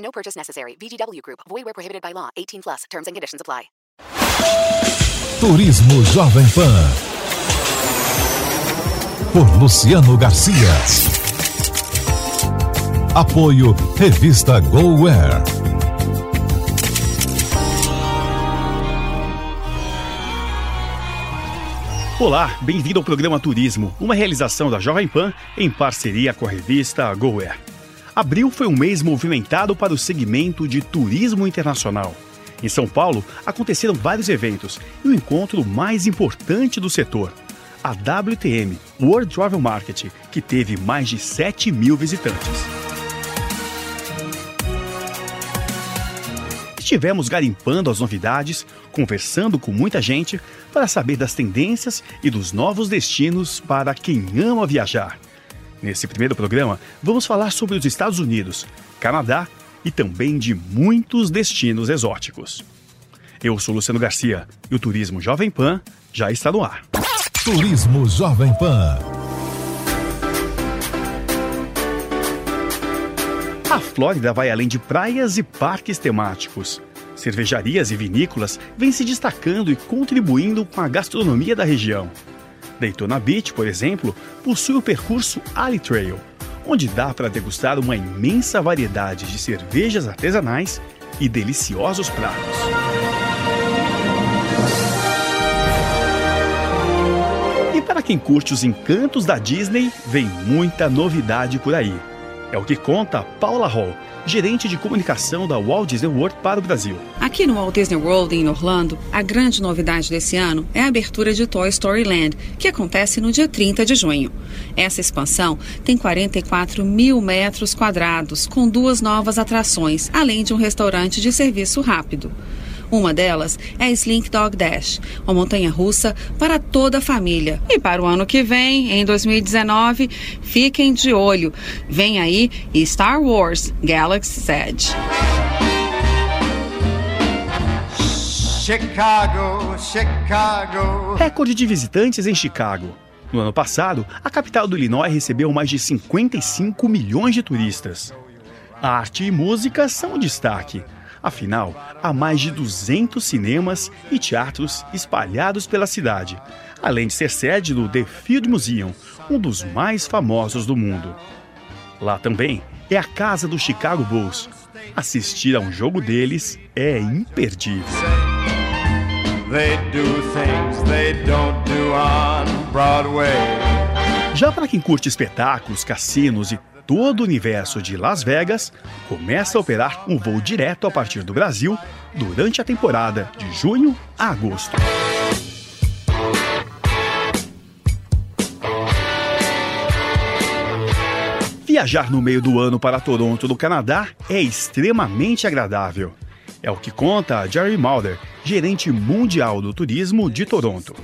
No purchase necessary. VGW Group. Void where prohibited by law. 18 plus. Terms and conditions apply. Turismo Jovem Pan. Por Luciano Garcia. Apoio Revista GoWare. Olá, bem-vindo ao programa Turismo, uma realização da Jovem Pan em parceria com a revista GoWare. Abril foi um mês movimentado para o segmento de turismo internacional. Em São Paulo, aconteceram vários eventos e o encontro mais importante do setor, a WTM, World Travel Market, que teve mais de 7 mil visitantes. Estivemos garimpando as novidades, conversando com muita gente para saber das tendências e dos novos destinos para quem ama viajar. Nesse primeiro programa, vamos falar sobre os Estados Unidos, Canadá e também de muitos destinos exóticos. Eu sou Luciano Garcia e o Turismo Jovem Pan já está no ar. Turismo Jovem Pan. A Flórida vai além de praias e parques temáticos. Cervejarias e vinícolas vêm se destacando e contribuindo com a gastronomia da região. Daytona Beach, por exemplo, possui o percurso Ali Trail, onde dá para degustar uma imensa variedade de cervejas artesanais e deliciosos pratos. E para quem curte os encantos da Disney, vem muita novidade por aí. É o que conta Paula Hall, gerente de comunicação da Walt Disney World para o Brasil. Aqui no Walt Disney World, em Orlando, a grande novidade desse ano é a abertura de Toy Story Land, que acontece no dia 30 de junho. Essa expansão tem 44 mil metros quadrados, com duas novas atrações, além de um restaurante de serviço rápido. Uma delas é a Slink Dog Dash, uma montanha russa para toda a família. E para o ano que vem, em 2019, fiquem de olho. Vem aí Star Wars Galaxy's Edge. Chicago, Chicago. Recorde de visitantes em Chicago. No ano passado, a capital do Illinois recebeu mais de 55 milhões de turistas. A arte e música são o destaque. Afinal, há mais de 200 cinemas e teatros espalhados pela cidade, além de ser sede do The Field Museum, um dos mais famosos do mundo. Lá também é a casa do Chicago Bulls. Assistir a um jogo deles é imperdível. They do things they don't do on Broadway. Já para quem curte espetáculos, cassinos e todo o universo de Las Vegas, começa a operar um voo direto a partir do Brasil durante a temporada de junho a agosto. Viajar no meio do ano para Toronto, no Canadá, é extremamente agradável. É o que conta Jerry Mulder, gerente mundial do turismo de Toronto.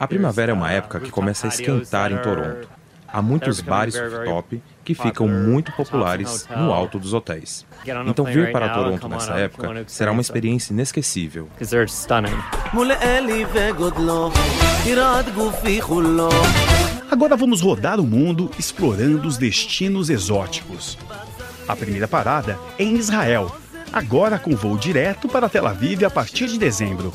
A primavera é uma época que começa a esquentar em Toronto. Há muitos bares rooftop que ficam muito populares no alto dos hotéis. Então vir para Toronto nessa época será uma experiência inesquecível. Agora vamos rodar o mundo explorando os destinos exóticos. A primeira parada é em Israel, agora com voo direto para Tel Aviv a partir de dezembro.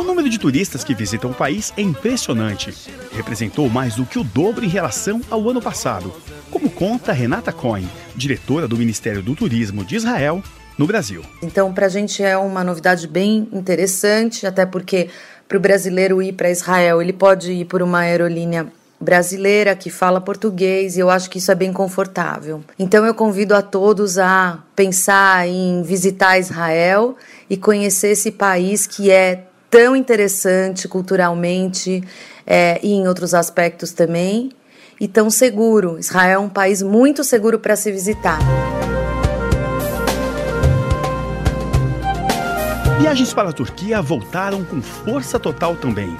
O número de turistas que visitam o país é impressionante. Representou mais do que o dobro em relação ao ano passado, como conta Renata Cohen, diretora do Ministério do Turismo de Israel, no Brasil. Então, para a gente é uma novidade bem interessante, até porque para o brasileiro ir para Israel, ele pode ir por uma aerolínea brasileira que fala português e eu acho que isso é bem confortável. Então eu convido a todos a pensar em visitar Israel e conhecer esse país que é tão interessante culturalmente é, e em outros aspectos também. e tão seguro. Israel é um país muito seguro para se visitar. Viagens para a Turquia voltaram com força total também.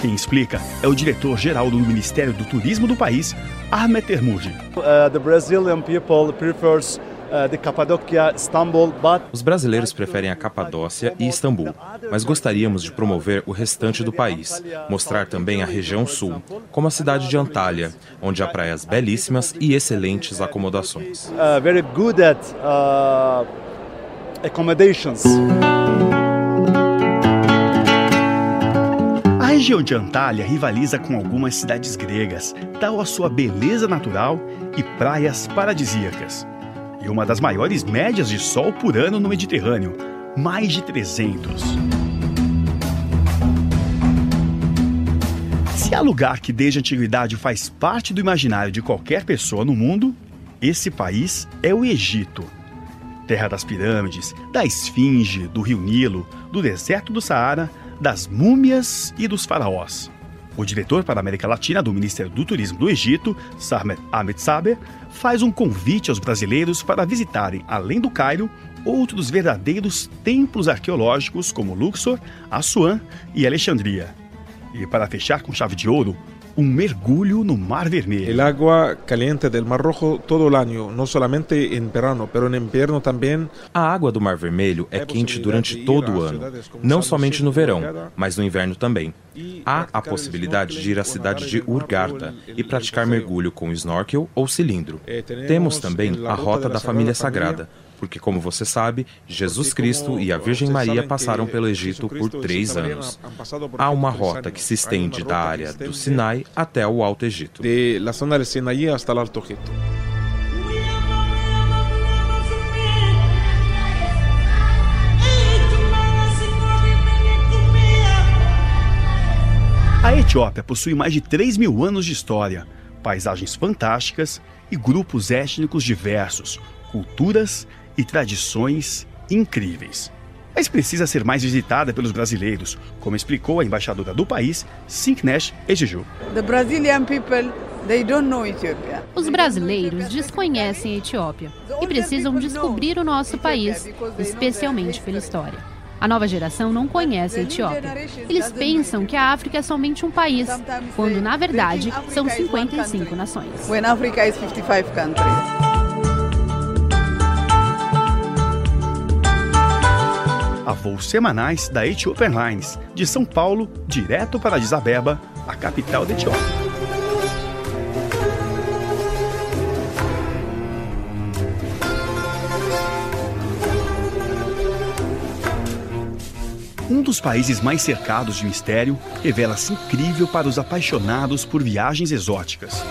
Quem explica é o diretor-geral do Ministério do Turismo do país, Ahmet Ermudi. Uh, the Brazilian people prefers Os brasileiros preferem a Capadócia e Istambul, mas gostaríamos de promover o restante do país, mostrar também a região sul, como a cidade de Antália, onde há praias belíssimas e excelentes acomodações. Uh, very good at uh, accommodations. A região de Antália rivaliza com algumas cidades gregas, tal a sua beleza natural e praias paradisíacas. E uma das maiores médias de sol por ano no Mediterrâneo, mais de 300. Se há lugar que desde a antiguidade faz parte do imaginário de qualquer pessoa no mundo, esse país é o Egito. Terra das pirâmides, da esfinge, do rio Nilo, do deserto do Saara, das múmias e dos faraós. O diretor para a América Latina do Ministério do Turismo do Egito, Sarmet Ahmed Saber, faz um convite aos brasileiros para visitarem, além do Cairo, outros verdadeiros templos arqueológicos como Luxor, Assuã e Alexandria. E para fechar com chave de ouro, um mergulho no Mar Vermelho. El agua caliente del Mar Rojo todo el año, no solamente en verano, pero en invierno también. A água do Mar Vermelho é quente durante todo o ano, não somente no verão, mas no inverno também. Há a possibilidade de ir à cidade de Urgarda e praticar mergulho com snorkel ou cilindro. Temos também a Rota da Família Sagrada, porque, como você sabe, Jesus Cristo e a Virgem Maria passaram pelo Egito por três anos. Há uma rota que se estende da área do Sinai até o Alto Egito. A Etiópia possui mais de 3 mil anos de história, paisagens fantásticas e grupos étnicos diversos, culturas e tradições incríveis. Mas precisa ser mais visitada pelos brasileiros, como explicou a embaixadora do país, Sinknesh Ejeju. Os brasileiros desconhecem a Etiópia e precisam descobrir o nosso país, especialmente pela história. A nova geração não conhece a Etiópia. Eles pensam que a África é somente um país, quando na verdade são 55 nações. A voos semanais da Ethiopian Airlines, de São Paulo direto para Addis Abeba, a capital da Etiópia. Um dos países mais cercados de mistério revela-se incrível para os apaixonados por viagens exóticas.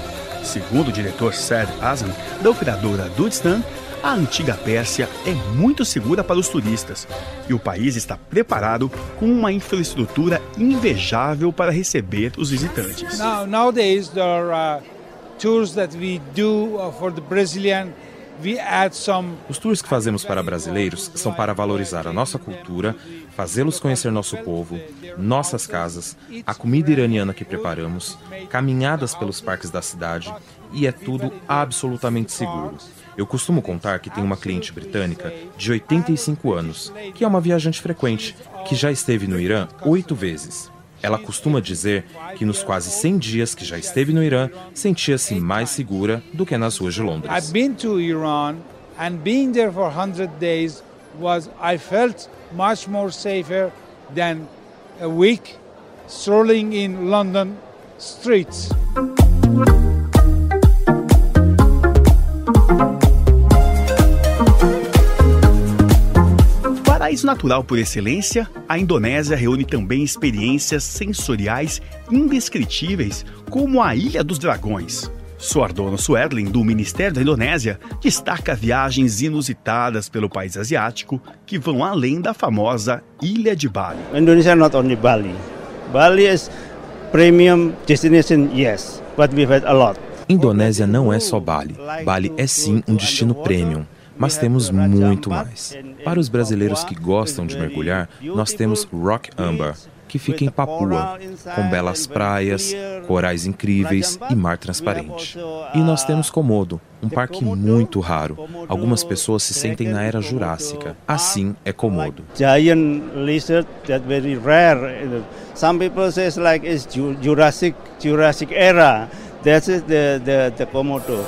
Segundo o diretor Saad Azam, da operadora Dudistan, a antiga Pérsia é muito segura para os turistas e o país está preparado com uma infraestrutura invejável para receber os visitantes. Now, nowadays there are uh, tours that we do uh, for the Brazilian os tours que fazemos para brasileiros são para valorizar a nossa cultura, fazê-los conhecer nosso povo, nossas casas, a comida iraniana que preparamos, caminhadas pelos parques da cidade e é tudo absolutamente seguro. Eu costumo contar que tenho uma cliente britânica de 85 anos, que é uma viajante frequente, que já esteve no Irã oito vezes. Ela costuma dizer que nos quase 100 dias que já esteve no Irã, sentia-se mais segura do que nas ruas de Londres. I've been to Iran and being there for 100 days was I felt much more safer than a week strolling in London streets. Paraíso natural por excelência, a Indonésia reúne também experiências sensoriais indescritíveis, como a Ilha dos Dragões. Suardono Suedlin, do Ministério da Indonésia, destaca viagens inusitadas pelo país asiático que vão além da famosa Ilha de Bali. Indonesia not only Bali. Bali is premium destination, yes, but we've had a lot. Indonésia não é só Bali. Bali é sim um destino premium mas temos muito mais. Para os brasileiros que gostam de mergulhar, nós temos Rock Amber, que fica em Papua, com belas praias, corais incríveis e mar transparente. E nós temos Komodo, um parque muito raro. Algumas pessoas se sentem na era jurássica. Assim é Komodo. Giant lizard that very rare. Some people says like it's Jurassic Jurassic era. That's the the the Komodo.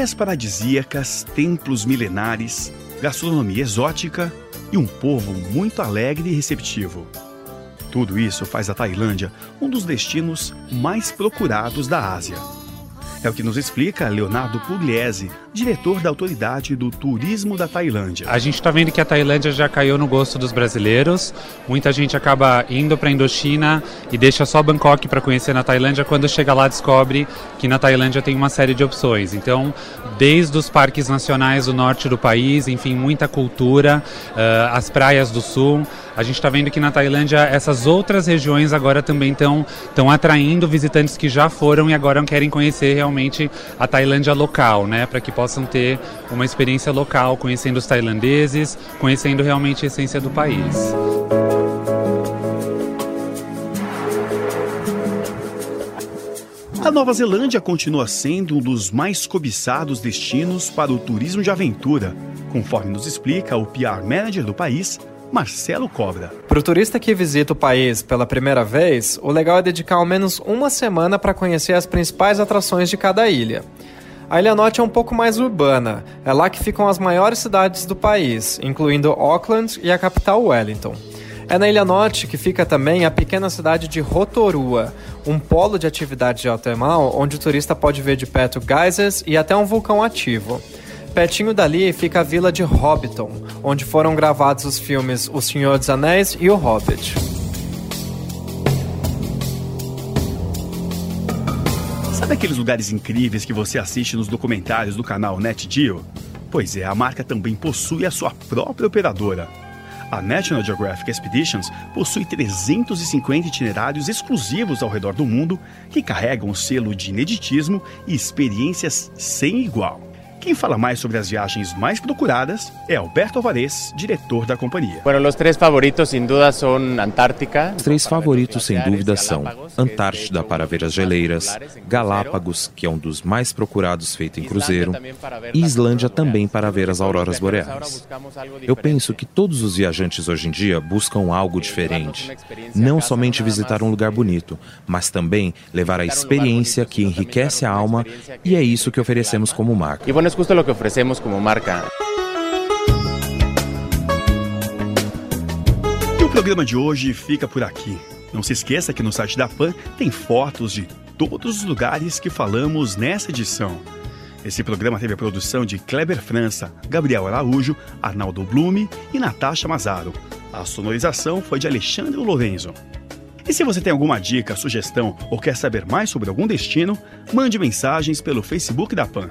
Praias paradisíacas, templos milenares, gastronomia exótica e um povo muito alegre e receptivo. Tudo isso faz a Tailândia um dos destinos mais procurados da Ásia. É o que nos explica Leonardo Pugliese, diretor da Autoridade do Turismo da Tailândia. A gente está vendo que a Tailândia já caiu no gosto dos brasileiros. Muita gente acaba indo para a Indochina e deixa só Bangkok para conhecer na Tailândia. Quando chega lá, descobre que na Tailândia tem uma série de opções. Então, desde os parques nacionais do norte do país, enfim, muita cultura, uh, as praias do sul. A gente está vendo que na Tailândia essas outras regiões agora também estão atraindo visitantes que já foram e agora querem conhecer realmente a Tailândia local, né? Para que possam ter uma experiência local, conhecendo os tailandeses, conhecendo realmente a essência do país. A Nova Zelândia continua sendo um dos mais cobiçados destinos para o turismo de aventura, conforme nos explica o PR Manager do país, Marcelo Cobra. Para o turista que visita o país pela primeira vez, o legal é dedicar ao menos uma semana para conhecer as principais atrações de cada ilha. A Ilha Norte é um pouco mais urbana, é lá que ficam as maiores cidades do país, incluindo Auckland e a capital Wellington. É na Ilha Norte que fica também a pequena cidade de Rotorua, um polo de atividade geotermal onde o turista pode ver de perto geysers e até um vulcão ativo. Pertinho dali fica a vila de Hobbiton, onde foram gravados os filmes O Senhor dos Anéis e O Hobbit. Sabe aqueles lugares incríveis que você assiste nos documentários do canal NetGeo? Pois é, a marca também possui a sua própria operadora. A National Geographic Expeditions possui 350 itinerários exclusivos ao redor do mundo que carregam o selo de ineditismo e experiências sem igual. Quem fala mais sobre as viagens mais procuradas é Alberto Alvarez, diretor da companhia. Bueno, os três favoritos, sem dúvida, são Antártica. Os três favoritos, sem dúvida, são Antártida para ver as geleiras, Galápagos, que é um dos mais procurados feito em cruzeiro, e Islândia também para ver as auroras boreais. Eu penso que todos os viajantes hoje em dia buscam algo diferente. Não somente visitar um lugar bonito, mas também levar a experiência que enriquece a alma, e é isso que oferecemos como marca es justo lo que ofrecemos como marca. E o programa de hoje fica por aqui. Não se esqueça que no site da PAN tem fotos de todos os lugares que falamos nessa edição. Esse programa teve a produção de Kleber França, Gabriel Araújo, Arnaldo Blume e Natasha Mazaro. A sonorização foi de Alexandre Lorenzo. E se você tem alguma dica, sugestão ou quer saber mais sobre algum destino, mande mensagens pelo Facebook da PAN.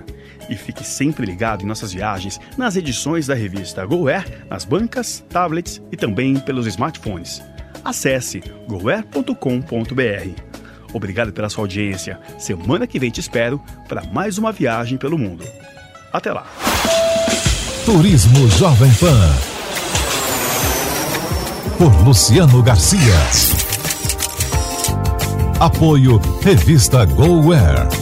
E fique sempre ligado em nossas viagens nas edições da revista GoAir, nas bancas, tablets e também pelos smartphones. Acesse goair.com.br. Obrigado pela sua audiência. Semana que vem te espero para mais uma viagem pelo mundo. Até lá. Turismo Jovem Pan. Por Luciano Garcia. Apoio Revista GoWare.